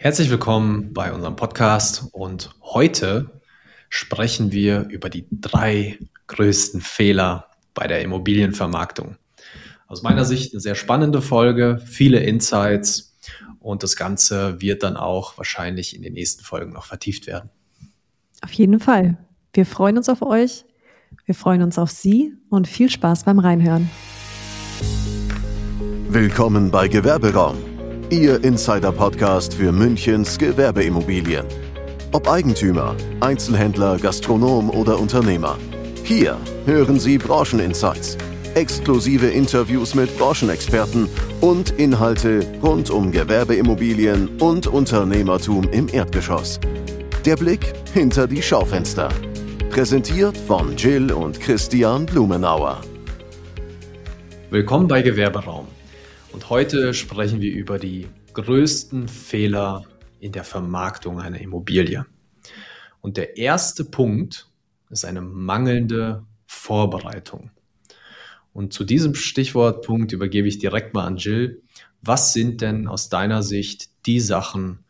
Herzlich willkommen bei unserem Podcast und heute sprechen wir über die drei größten Fehler bei der Immobilienvermarktung. Aus meiner Sicht eine sehr spannende Folge, viele Insights und das Ganze wird dann auch wahrscheinlich in den nächsten Folgen noch vertieft werden. Auf jeden Fall. Wir freuen uns auf euch, wir freuen uns auf Sie und viel Spaß beim Reinhören. Willkommen bei Gewerberaum Ihr Insider-Podcast für Münchens Gewerbeimmobilien. Ob Eigentümer, Einzelhändler, Gastronom oder Unternehmer. Hier hören Sie Brancheninsights, exklusive Interviews mit Branchenexperten und Inhalte rund um Gewerbeimmobilien und Unternehmertum im Erdgeschoss. Der Blick hinter die Schaufenster. Präsentiert von Jill und Christian Blumenauer. Willkommen bei Gewerberaum. Und heute sprechen wir über die größten Fehler in der Vermarktung einer Immobilie. Und der erste Punkt ist eine mangelnde Vorbereitung. Und zu diesem Stichwortpunkt übergebe ich direkt mal an Jill. Was sind denn aus deiner Sicht die Sachen,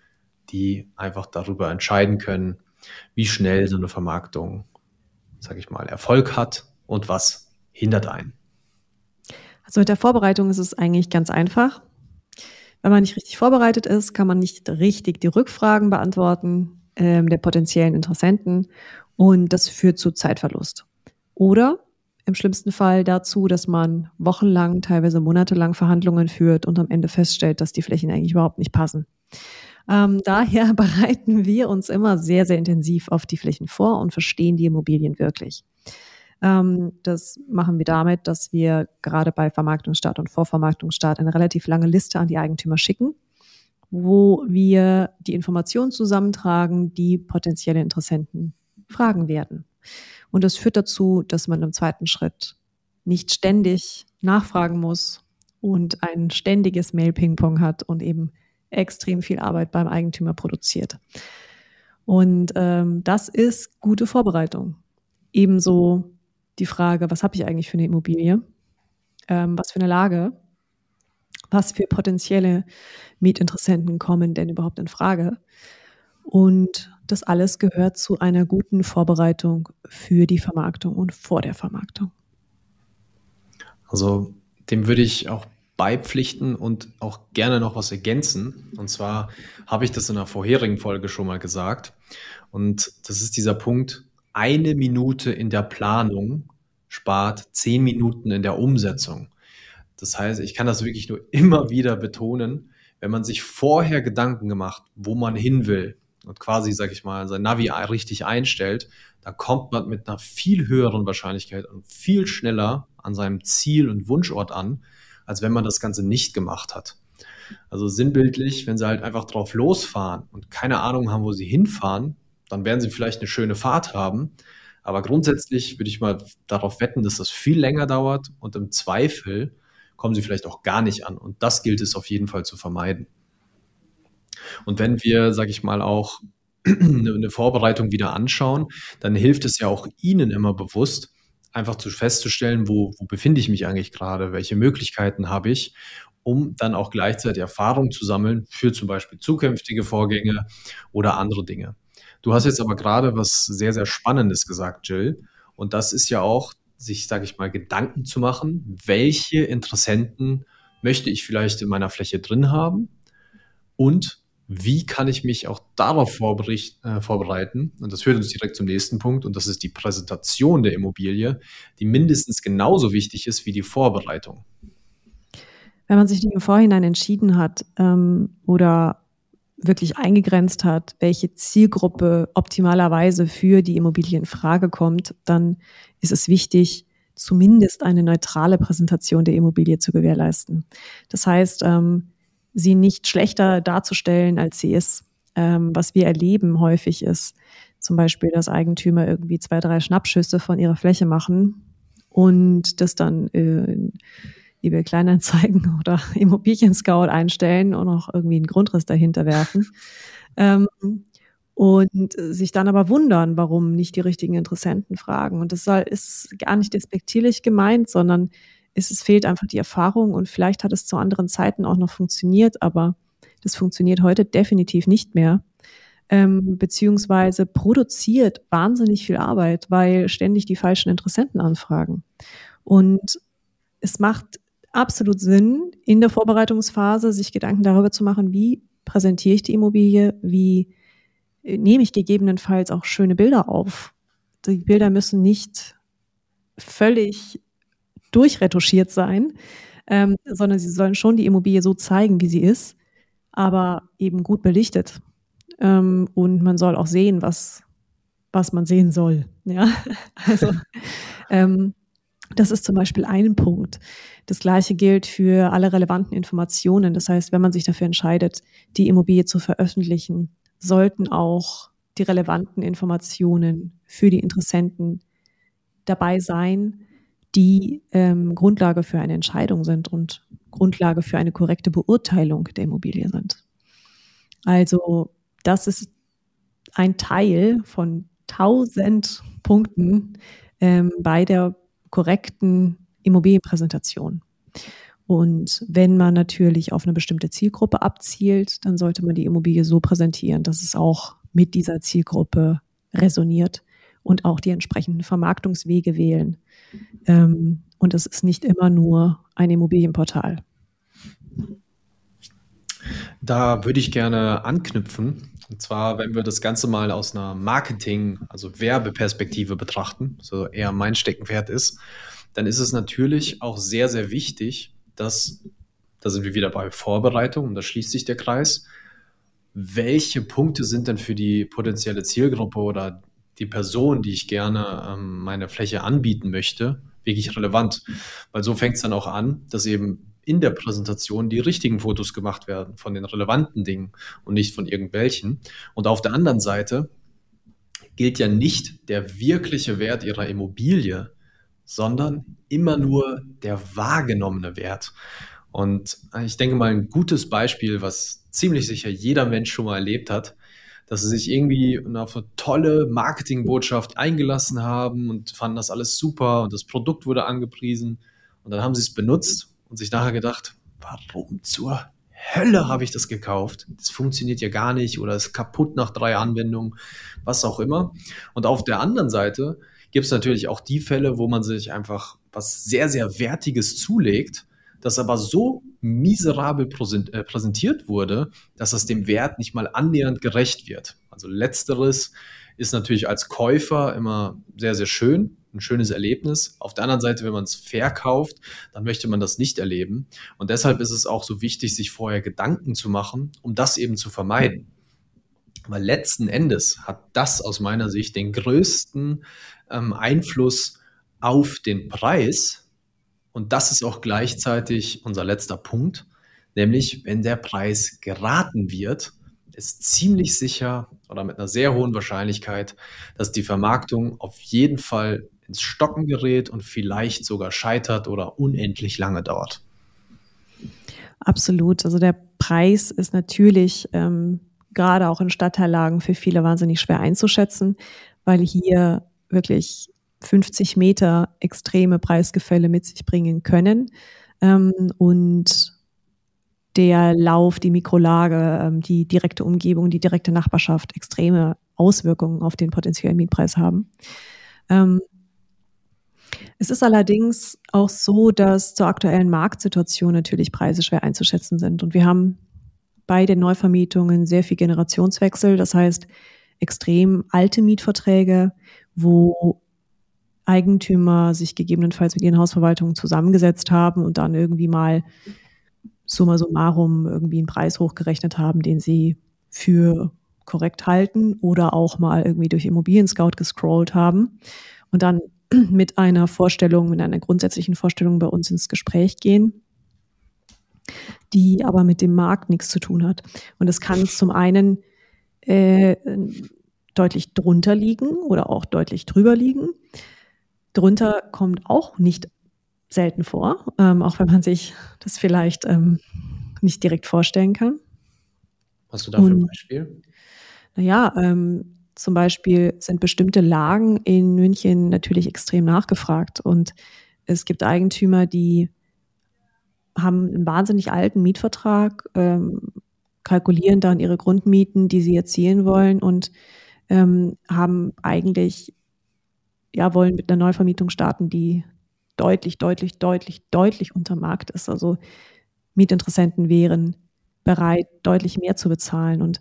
die einfach darüber entscheiden können, wie schnell so eine Vermarktung, sage ich mal, Erfolg hat und was hindert einen? Also mit der Vorbereitung ist es eigentlich ganz einfach. Wenn man nicht richtig vorbereitet ist, kann man nicht richtig die Rückfragen beantworten ähm, der potenziellen Interessenten und das führt zu Zeitverlust. Oder im schlimmsten Fall dazu, dass man wochenlang, teilweise monatelang Verhandlungen führt und am Ende feststellt, dass die Flächen eigentlich überhaupt nicht passen. Ähm, daher bereiten wir uns immer sehr, sehr intensiv auf die Flächen vor und verstehen die Immobilien wirklich. Ähm, das machen wir damit, dass wir gerade bei Vermarktungsstart und Vorvermarktungsstart eine relativ lange Liste an die Eigentümer schicken, wo wir die Informationen zusammentragen, die potenzielle Interessenten fragen werden. Und das führt dazu, dass man im zweiten Schritt nicht ständig nachfragen muss und ein ständiges Mail-Ping-Pong hat und eben extrem viel Arbeit beim Eigentümer produziert. Und ähm, das ist gute Vorbereitung. Ebenso die Frage, was habe ich eigentlich für eine Immobilie? Ähm, was für eine Lage? Was für potenzielle Mietinteressenten kommen denn überhaupt in Frage? Und das alles gehört zu einer guten Vorbereitung für die Vermarktung und vor der Vermarktung. Also dem würde ich auch beipflichten und auch gerne noch was ergänzen. Und zwar habe ich das in einer vorherigen Folge schon mal gesagt. Und das ist dieser Punkt, eine Minute in der Planung spart zehn Minuten in der Umsetzung. Das heißt, ich kann das wirklich nur immer wieder betonen, wenn man sich vorher Gedanken gemacht, wo man hin will und quasi, sag ich mal, sein Navi richtig einstellt, da kommt man mit einer viel höheren Wahrscheinlichkeit und viel schneller an seinem Ziel und Wunschort an, als wenn man das Ganze nicht gemacht hat. Also sinnbildlich, wenn sie halt einfach drauf losfahren und keine Ahnung haben, wo sie hinfahren, dann werden sie vielleicht eine schöne Fahrt haben. Aber grundsätzlich würde ich mal darauf wetten, dass das viel länger dauert und im Zweifel kommen sie vielleicht auch gar nicht an. Und das gilt es auf jeden Fall zu vermeiden. Und wenn wir, sage ich mal, auch eine Vorbereitung wieder anschauen, dann hilft es ja auch Ihnen immer bewusst, einfach zu festzustellen, wo, wo befinde ich mich eigentlich gerade, welche Möglichkeiten habe ich, um dann auch gleichzeitig Erfahrung zu sammeln für zum Beispiel zukünftige Vorgänge oder andere Dinge. Du hast jetzt aber gerade was sehr, sehr Spannendes gesagt, Jill. Und das ist ja auch, sich, sage ich mal, Gedanken zu machen, welche Interessenten möchte ich vielleicht in meiner Fläche drin haben und wie kann ich mich auch darauf äh, vorbereiten? Und das führt uns direkt zum nächsten Punkt und das ist die Präsentation der Immobilie, die mindestens genauso wichtig ist wie die Vorbereitung. Wenn man sich nicht im Vorhinein entschieden hat ähm, oder wirklich eingegrenzt hat, welche Zielgruppe optimalerweise für die Immobilie in Frage kommt, dann ist es wichtig, zumindest eine neutrale Präsentation der Immobilie zu gewährleisten. Das heißt, ähm, sie nicht schlechter darzustellen, als sie ist. Ähm, was wir erleben häufig ist zum Beispiel, dass Eigentümer irgendwie zwei, drei Schnappschüsse von ihrer Fläche machen und das dann äh, eBay Kleinanzeigen oder Immobilien Scout einstellen und auch irgendwie einen Grundriss dahinter werfen. ähm, und sich dann aber wundern, warum nicht die richtigen Interessenten fragen. Und das soll, ist gar nicht despektierlich gemeint, sondern es, es fehlt einfach die Erfahrung und vielleicht hat es zu anderen Zeiten auch noch funktioniert, aber Das funktioniert heute definitiv nicht mehr. Ähm, beziehungsweise produziert wahnsinnig viel Arbeit, weil ständig die falschen Interessenten anfragen. Und es macht absolut Sinn, in der Vorbereitungsphase sich Gedanken darüber zu machen, wie präsentiere ich die Immobilie, wie äh, nehme ich gegebenenfalls auch schöne Bilder auf. Die Bilder müssen nicht völlig durchretuschiert sein, ähm, sondern sie sollen schon die Immobilie so zeigen, wie sie ist, aber eben gut belichtet. Ähm, und man soll auch sehen, was, was man sehen soll. Ja, also ähm, das ist zum Beispiel ein Punkt. Das gleiche gilt für alle relevanten Informationen. Das heißt, wenn man sich dafür entscheidet, die Immobilie zu veröffentlichen, sollten auch die relevanten Informationen für die Interessenten dabei sein, die ähm, Grundlage für eine Entscheidung sind und Grundlage für eine korrekte Beurteilung der Immobilie sind. Also das ist ein Teil von tausend Punkten ähm, bei der korrekten Immobilienpräsentation. Und wenn man natürlich auf eine bestimmte Zielgruppe abzielt, dann sollte man die Immobilie so präsentieren, dass es auch mit dieser Zielgruppe resoniert und auch die entsprechenden Vermarktungswege wählen. Ähm, und es ist nicht immer nur ein Immobilienportal. Da würde ich gerne anknüpfen. Und zwar, wenn wir das Ganze mal aus einer Marketing-, also Werbeperspektive betrachten, so eher mein Steckenpferd ist, dann ist es natürlich auch sehr, sehr wichtig, dass, da sind wir wieder bei Vorbereitung und da schließt sich der Kreis. Welche Punkte sind denn für die potenzielle Zielgruppe oder die Person, die ich gerne ähm, meine Fläche anbieten möchte, wirklich relevant? Weil so fängt es dann auch an, dass eben in der Präsentation die richtigen Fotos gemacht werden von den relevanten Dingen und nicht von irgendwelchen. Und auf der anderen Seite gilt ja nicht der wirkliche Wert ihrer Immobilie, sondern immer nur der wahrgenommene Wert. Und ich denke mal, ein gutes Beispiel, was ziemlich sicher jeder Mensch schon mal erlebt hat, dass sie sich irgendwie auf eine tolle Marketingbotschaft eingelassen haben und fanden das alles super und das Produkt wurde angepriesen. Und dann haben sie es benutzt und sich nachher gedacht, warum zur Hölle habe ich das gekauft? Das funktioniert ja gar nicht oder ist kaputt nach drei Anwendungen, was auch immer. Und auf der anderen Seite gibt es natürlich auch die Fälle, wo man sich einfach was sehr, sehr Wertiges zulegt, das aber so miserabel äh, präsentiert wurde, dass es dem Wert nicht mal annähernd gerecht wird. Also letzteres ist natürlich als Käufer immer sehr, sehr schön, ein schönes Erlebnis. Auf der anderen Seite, wenn man es verkauft, dann möchte man das nicht erleben. Und deshalb ist es auch so wichtig, sich vorher Gedanken zu machen, um das eben zu vermeiden. Weil letzten Endes hat das aus meiner Sicht den größten ähm, Einfluss auf den Preis. Und das ist auch gleichzeitig unser letzter Punkt, nämlich wenn der Preis geraten wird, ist ziemlich sicher oder mit einer sehr hohen Wahrscheinlichkeit, dass die Vermarktung auf jeden Fall ins Stocken gerät und vielleicht sogar scheitert oder unendlich lange dauert. Absolut. Also der Preis ist natürlich ähm, gerade auch in Stadtteillagen für viele wahnsinnig schwer einzuschätzen, weil hier wirklich 50 Meter extreme Preisgefälle mit sich bringen können. Ähm, und der Lauf, die Mikrolage, ähm, die direkte Umgebung, die direkte Nachbarschaft extreme Auswirkungen auf den potenziellen Mietpreis haben. Ähm, es ist allerdings auch so, dass zur aktuellen Marktsituation natürlich Preise schwer einzuschätzen sind. Und wir haben bei den Neuvermietungen sehr viel Generationswechsel, das heißt extrem alte Mietverträge, wo Eigentümer sich gegebenenfalls mit ihren Hausverwaltungen zusammengesetzt haben und dann irgendwie mal summa summarum irgendwie einen Preis hochgerechnet haben, den sie für korrekt halten oder auch mal irgendwie durch Immobilien Scout gescrollt haben und dann mit einer Vorstellung, mit einer grundsätzlichen Vorstellung bei uns ins Gespräch gehen, die aber mit dem Markt nichts zu tun hat. Und es kann zum einen äh, deutlich drunter liegen oder auch deutlich drüber liegen. Drunter kommt auch nicht selten vor, ähm, auch wenn man sich das vielleicht ähm, nicht direkt vorstellen kann. Hast du dafür ein Beispiel? Naja, ähm, zum Beispiel sind bestimmte Lagen in München natürlich extrem nachgefragt und es gibt Eigentümer, die haben einen wahnsinnig alten Mietvertrag, ähm, kalkulieren dann ihre Grundmieten, die sie erzielen wollen und ähm, haben eigentlich, ja, wollen mit einer Neuvermietung starten, die deutlich, deutlich, deutlich, deutlich unter Markt ist. Also Mietinteressenten wären bereit, deutlich mehr zu bezahlen. Und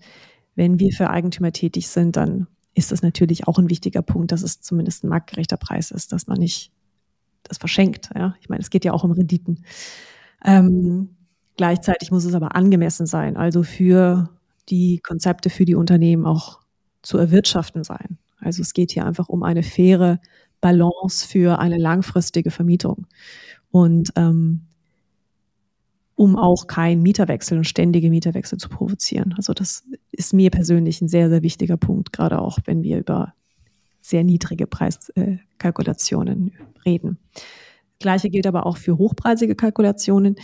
wenn wir für Eigentümer tätig sind, dann ist das natürlich auch ein wichtiger Punkt, dass es zumindest ein marktgerechter Preis ist, dass man nicht das verschenkt. Ja? Ich meine, es geht ja auch um Renditen. Ähm, gleichzeitig muss es aber angemessen sein, also für die Konzepte, für die Unternehmen auch zu erwirtschaften sein. Also es geht hier einfach um eine faire Balance für eine langfristige Vermietung. Und ähm, um auch keinen Mieterwechsel und ständige Mieterwechsel zu provozieren. Also das ist mir persönlich ein sehr, sehr wichtiger Punkt, gerade auch wenn wir über sehr niedrige Preiskalkulationen äh, reden. Gleiche gilt aber auch für hochpreisige Kalkulationen.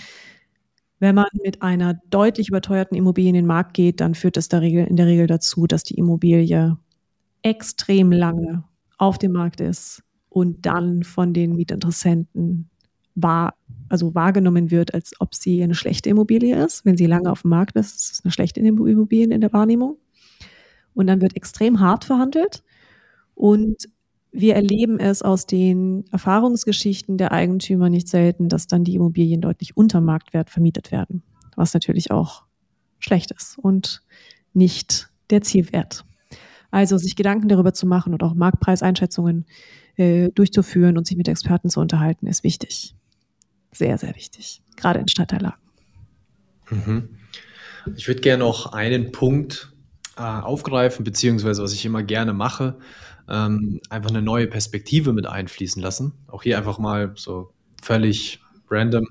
Wenn man mit einer deutlich überteuerten Immobilie in den Markt geht, dann führt das in der Regel dazu, dass die Immobilie extrem lange auf dem Markt ist und dann von den Mietinteressenten wahr, also wahrgenommen wird, als ob sie eine schlechte Immobilie ist. Wenn sie lange auf dem Markt ist, ist es eine schlechte Immobilie in der Wahrnehmung. Und dann wird extrem hart verhandelt. Und wir erleben es aus den Erfahrungsgeschichten der Eigentümer nicht selten, dass dann die Immobilien deutlich unter Marktwert vermietet werden, was natürlich auch schlecht ist und nicht der Zielwert. Also sich Gedanken darüber zu machen und auch Marktpreiseinschätzungen äh, durchzuführen und sich mit Experten zu unterhalten, ist wichtig sehr, sehr wichtig, gerade in Stadtteillagen. Mhm. Ich würde gerne noch einen Punkt äh, aufgreifen, beziehungsweise was ich immer gerne mache, ähm, einfach eine neue Perspektive mit einfließen lassen. Auch hier einfach mal so völlig random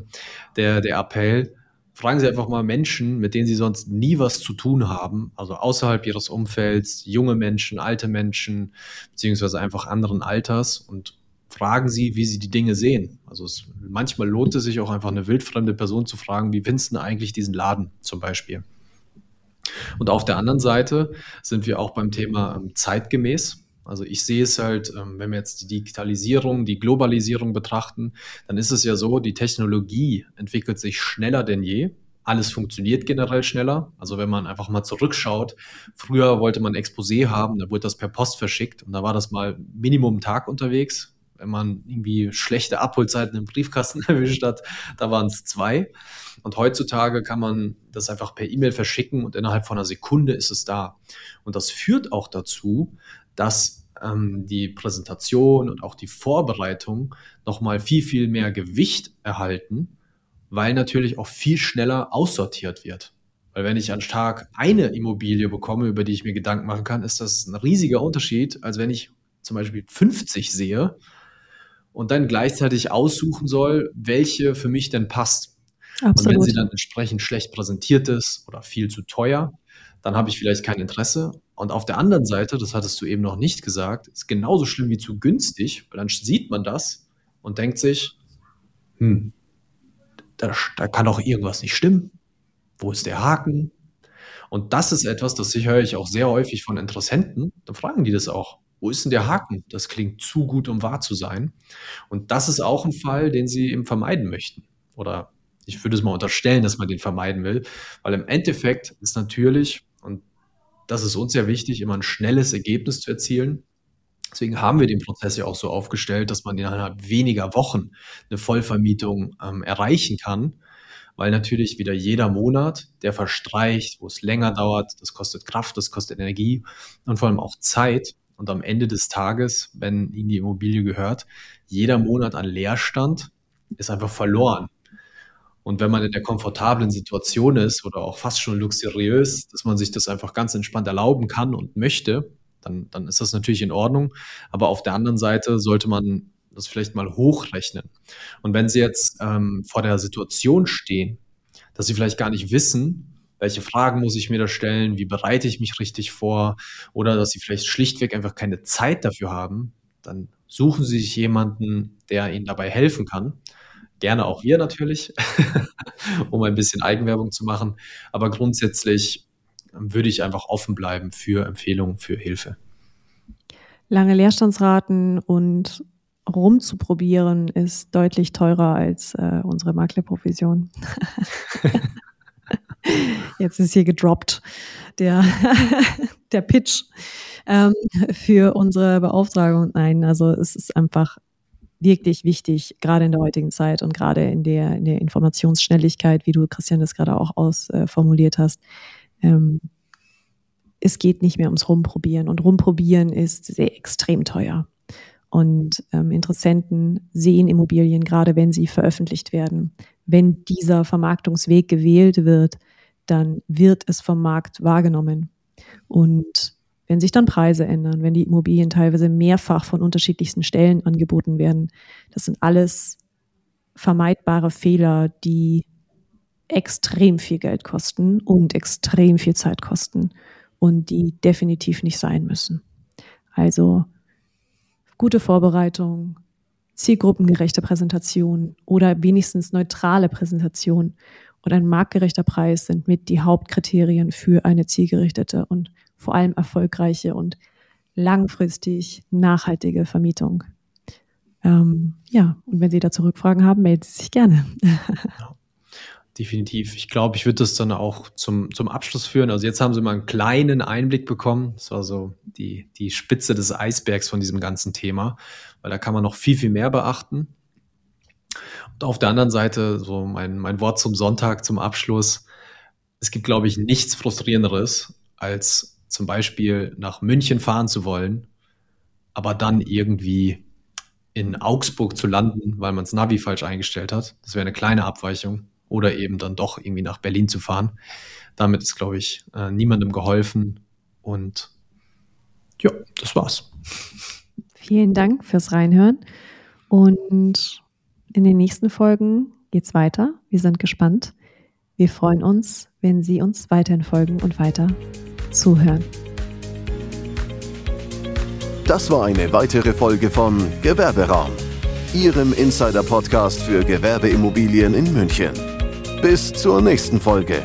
der, der Appell. Fragen Sie einfach mal Menschen, mit denen Sie sonst nie was zu tun haben, also außerhalb Ihres Umfelds, junge Menschen, alte Menschen, beziehungsweise einfach anderen Alters und fragen Sie, wie Sie die Dinge sehen. Also es, manchmal lohnt es sich auch einfach eine wildfremde Person zu fragen, wie findest du eigentlich diesen Laden zum Beispiel? Und auf der anderen Seite sind wir auch beim Thema ähm, zeitgemäß. Also ich sehe es halt, ähm, wenn wir jetzt die Digitalisierung, die Globalisierung betrachten, dann ist es ja so, die Technologie entwickelt sich schneller denn je. Alles funktioniert generell schneller. Also wenn man einfach mal zurückschaut, früher wollte man Exposé haben, da wurde das per Post verschickt und da war das mal Minimum Tag unterwegs wenn man irgendwie schlechte Abholzeiten im Briefkasten erwischt hat, da waren es zwei. Und heutzutage kann man das einfach per E-Mail verschicken und innerhalb von einer Sekunde ist es da. Und das führt auch dazu, dass ähm, die Präsentation und auch die Vorbereitung nochmal viel, viel mehr Gewicht erhalten, weil natürlich auch viel schneller aussortiert wird. Weil wenn ich an Tag eine Immobilie bekomme, über die ich mir Gedanken machen kann, ist das ein riesiger Unterschied, als wenn ich zum Beispiel 50 sehe und dann gleichzeitig aussuchen soll, welche für mich denn passt. Absolut. Und wenn sie dann entsprechend schlecht präsentiert ist oder viel zu teuer, dann habe ich vielleicht kein Interesse. Und auf der anderen Seite, das hattest du eben noch nicht gesagt, ist genauso schlimm wie zu günstig, weil dann sieht man das und denkt sich, hm, da, da kann doch irgendwas nicht stimmen. Wo ist der Haken? Und das ist etwas, das höre ich auch sehr häufig von Interessenten. Dann fragen die das auch. Wo ist denn der Haken? Das klingt zu gut, um wahr zu sein. Und das ist auch ein Fall, den Sie eben vermeiden möchten. Oder ich würde es mal unterstellen, dass man den vermeiden will, weil im Endeffekt ist natürlich, das ist uns sehr wichtig, immer ein schnelles Ergebnis zu erzielen. Deswegen haben wir den Prozess ja auch so aufgestellt, dass man innerhalb weniger Wochen eine Vollvermietung ähm, erreichen kann, weil natürlich wieder jeder Monat, der verstreicht, wo es länger dauert, das kostet Kraft, das kostet Energie und vor allem auch Zeit. Und am Ende des Tages, wenn Ihnen die Immobilie gehört, jeder Monat an Leerstand ist einfach verloren. Und wenn man in der komfortablen Situation ist oder auch fast schon luxuriös, dass man sich das einfach ganz entspannt erlauben kann und möchte, dann, dann ist das natürlich in Ordnung. Aber auf der anderen Seite sollte man das vielleicht mal hochrechnen. Und wenn Sie jetzt ähm, vor der Situation stehen, dass Sie vielleicht gar nicht wissen, welche Fragen muss ich mir da stellen, wie bereite ich mich richtig vor oder dass sie vielleicht schlichtweg einfach keine Zeit dafür haben, dann suchen sie sich jemanden, der ihnen dabei helfen kann. Gerne auch wir natürlich, um ein bisschen Eigenwerbung zu machen. Aber grundsätzlich würde ich einfach offen bleiben für Empfehlungen, für Hilfe. Lange Leerstandsraten und rumzuprobieren ist deutlich teurer als äh, unsere Maklerprovision. Jetzt ist hier gedroppt der, der Pitch ähm, für unsere Beauftragung. Nein, also es ist einfach wirklich wichtig, gerade in der heutigen Zeit und gerade in der, in der Informationsschnelligkeit, wie du, Christian, das gerade auch ausformuliert äh, hast. Ähm, es geht nicht mehr ums Rumprobieren und Rumprobieren ist sehr extrem teuer. Und ähm, Interessenten sehen Immobilien, gerade wenn sie veröffentlicht werden. Wenn dieser Vermarktungsweg gewählt wird, dann wird es vom Markt wahrgenommen. Und wenn sich dann Preise ändern, wenn die Immobilien teilweise mehrfach von unterschiedlichsten Stellen angeboten werden, das sind alles vermeidbare Fehler, die extrem viel Geld kosten und extrem viel Zeit kosten und die definitiv nicht sein müssen. Also gute Vorbereitung, zielgruppengerechte Präsentation oder wenigstens neutrale Präsentation und ein marktgerechter Preis sind mit die Hauptkriterien für eine zielgerichtete und vor allem erfolgreiche und langfristig nachhaltige Vermietung. Ähm, ja, und wenn Sie dazu Rückfragen haben, melden Sie sich gerne. Definitiv. Ich glaube, ich würde das dann auch zum, zum Abschluss führen. Also jetzt haben Sie mal einen kleinen Einblick bekommen. Das war so die, die Spitze des Eisbergs von diesem ganzen Thema, weil da kann man noch viel, viel mehr beachten. Und auf der anderen Seite, so mein, mein Wort zum Sonntag, zum Abschluss. Es gibt, glaube ich, nichts Frustrierenderes, als zum Beispiel nach München fahren zu wollen, aber dann irgendwie in Augsburg zu landen, weil man das Navi falsch eingestellt hat. Das wäre eine kleine Abweichung. Oder eben dann doch irgendwie nach Berlin zu fahren. Damit ist, glaube ich, äh, niemandem geholfen. Und ja, das war's. Vielen Dank fürs Reinhören. Und in den nächsten Folgen geht's weiter. Wir sind gespannt. Wir freuen uns, wenn Sie uns weiterhin folgen und weiter zuhören. Das war eine weitere Folge von Gewerberaum, Ihrem Insider-Podcast für Gewerbeimmobilien in München. Bis zur nächsten Folge.